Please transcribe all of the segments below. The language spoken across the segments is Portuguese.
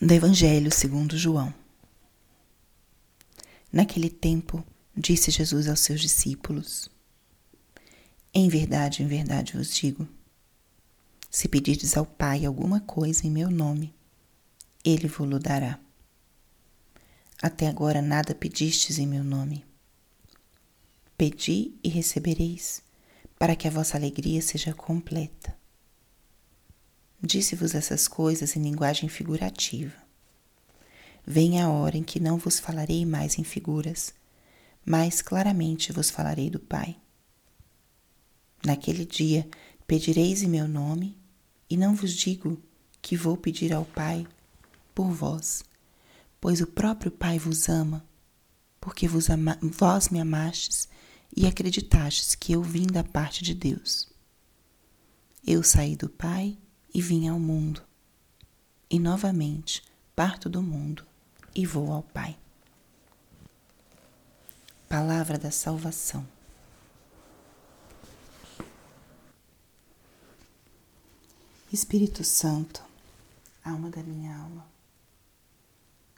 do Evangelho segundo João. Naquele tempo, disse Jesus aos seus discípulos: Em verdade, em verdade vos digo: se pedirdes ao Pai alguma coisa em meu nome, ele vos dará. Até agora nada pedistes em meu nome. Pedi e recebereis, para que a vossa alegria seja completa. Disse-vos essas coisas em linguagem figurativa. Vem a hora em que não vos falarei mais em figuras, mas claramente vos falarei do Pai. Naquele dia pedireis em meu nome, e não vos digo que vou pedir ao Pai por vós, pois o próprio Pai vos ama, porque vos, ama, vós me amastes e acreditastes que eu vim da parte de Deus. Eu saí do Pai e vim ao mundo. E novamente parto do mundo e vou ao Pai. Palavra da Salvação. Espírito Santo, alma da minha alma,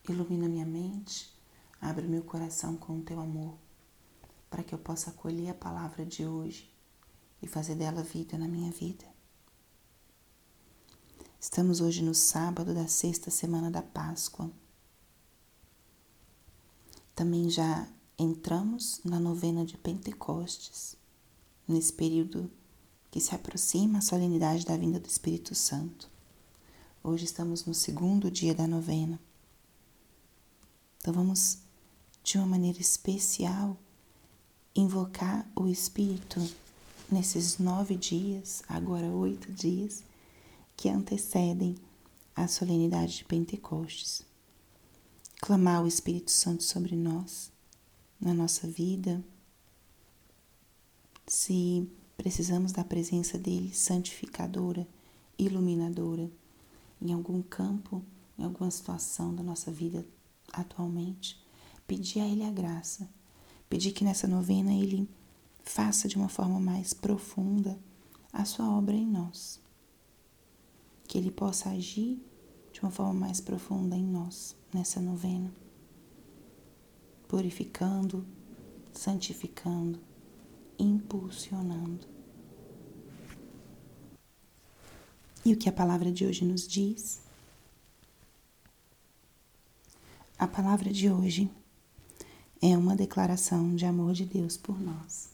ilumina minha mente, abre meu coração com o teu amor, para que eu possa acolher a palavra de hoje e fazer dela vida na minha vida. Estamos hoje no sábado da sexta semana da Páscoa. Também já entramos na novena de Pentecostes, nesse período que se aproxima a solenidade da vinda do Espírito Santo. Hoje estamos no segundo dia da novena. Então vamos, de uma maneira especial, invocar o Espírito nesses nove dias, agora oito dias, que antecedem a solenidade de Pentecostes. Clamar o Espírito Santo sobre nós, na nossa vida. Se precisamos da presença dele santificadora, iluminadora, em algum campo, em alguma situação da nossa vida atualmente, pedir a ele a graça, pedir que nessa novena ele faça de uma forma mais profunda a sua obra em nós que Ele possa agir de uma forma mais profunda em nós nessa novena, purificando, santificando, impulsionando. E o que a palavra de hoje nos diz? A palavra de hoje é uma declaração de amor de Deus por nós.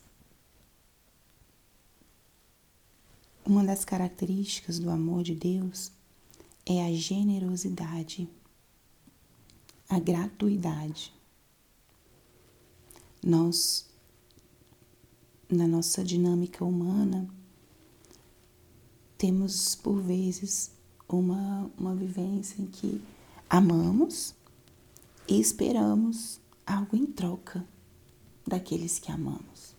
Uma das características do amor de Deus é a generosidade, a gratuidade. Nós, na nossa dinâmica humana, temos por vezes uma, uma vivência em que amamos e esperamos algo em troca daqueles que amamos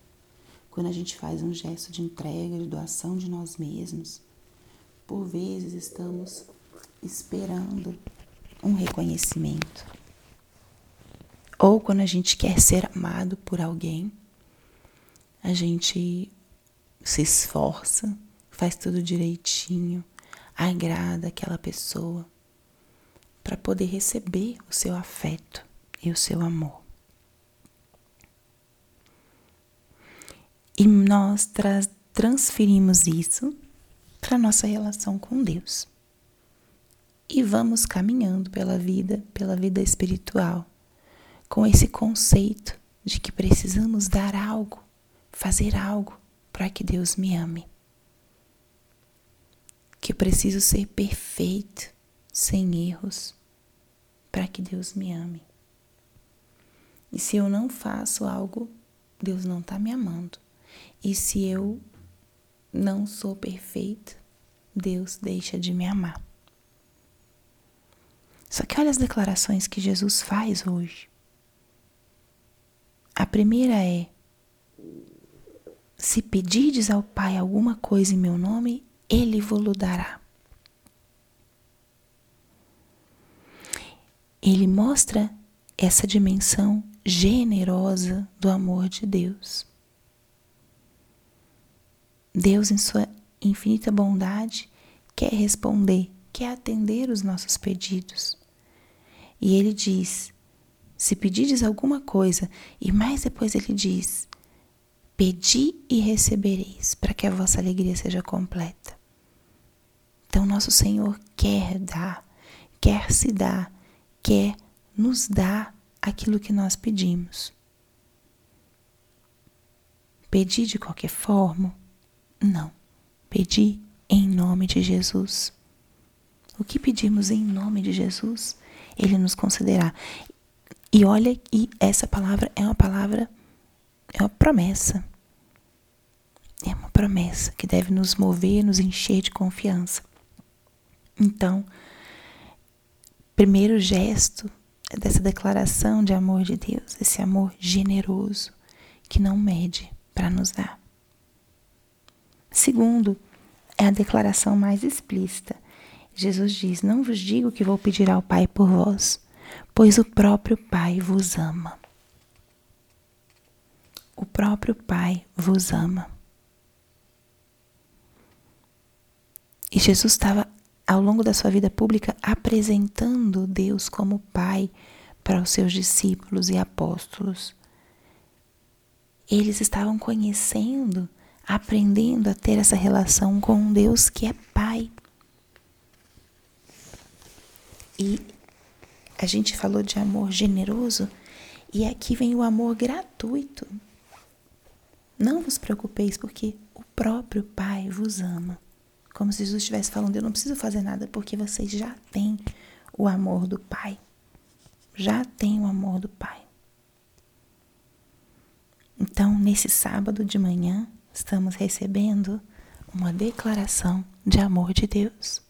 quando a gente faz um gesto de entrega, de doação de nós mesmos, por vezes estamos esperando um reconhecimento. Ou quando a gente quer ser amado por alguém, a gente se esforça, faz tudo direitinho, agrada aquela pessoa para poder receber o seu afeto e o seu amor. E nós tra transferimos isso para nossa relação com Deus. E vamos caminhando pela vida, pela vida espiritual, com esse conceito de que precisamos dar algo, fazer algo para que Deus me ame. Que eu preciso ser perfeito, sem erros, para que Deus me ame. E se eu não faço algo, Deus não está me amando. E se eu não sou perfeita, Deus deixa de me amar. Só que olha as declarações que Jesus faz hoje. A primeira é: Se pedirdes ao Pai alguma coisa em meu nome, Ele vos dará. Ele mostra essa dimensão generosa do amor de Deus. Deus, em sua infinita bondade, quer responder, quer atender os nossos pedidos, E ele diz: Se pedides alguma coisa, e mais depois ele diz: Pedi e recebereis, para que a vossa alegria seja completa. Então, nosso Senhor quer dar, quer se dar, quer nos dar aquilo que nós pedimos. Pedir de qualquer forma? Não. Pedir em nome de Jesus. O que pedimos em nome de Jesus, Ele nos concederá. E olha, e essa palavra é uma palavra, é uma promessa. É uma promessa que deve nos mover, nos encher de confiança. Então, primeiro gesto dessa declaração de amor de Deus, esse amor generoso que não mede para nos dar. Segundo, é a declaração mais explícita. Jesus diz: Não vos digo que vou pedir ao Pai por vós, pois o próprio Pai vos ama. O próprio Pai vos ama. E Jesus estava ao longo da sua vida pública apresentando Deus como Pai para os seus discípulos e apóstolos. Eles estavam conhecendo, aprendendo a ter essa relação com um Deus que é Pai. E a gente falou de amor generoso, e aqui vem o amor gratuito. Não vos preocupeis, porque o próprio Pai vos ama. Como se Jesus estivesse falando: Eu não preciso fazer nada porque vocês já têm o amor do Pai. Já têm o amor do Pai. Então, nesse sábado de manhã, estamos recebendo uma declaração de amor de Deus.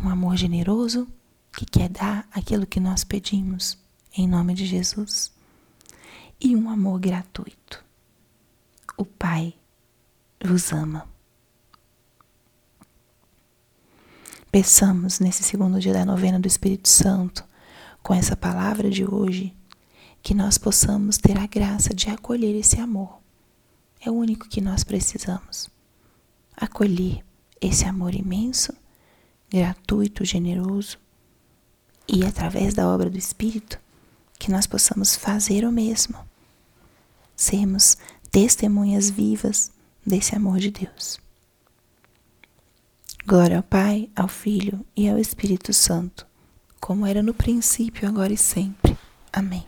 Um amor generoso que quer dar aquilo que nós pedimos em nome de Jesus. E um amor gratuito. O Pai vos ama. Peçamos nesse segundo dia da novena do Espírito Santo, com essa palavra de hoje, que nós possamos ter a graça de acolher esse amor. É o único que nós precisamos. Acolher esse amor imenso, gratuito, generoso, e através da obra do Espírito, que nós possamos fazer o mesmo. Sermos testemunhas vivas desse amor de Deus. Glória ao Pai, ao Filho e ao Espírito Santo, como era no princípio, agora e sempre. Amém.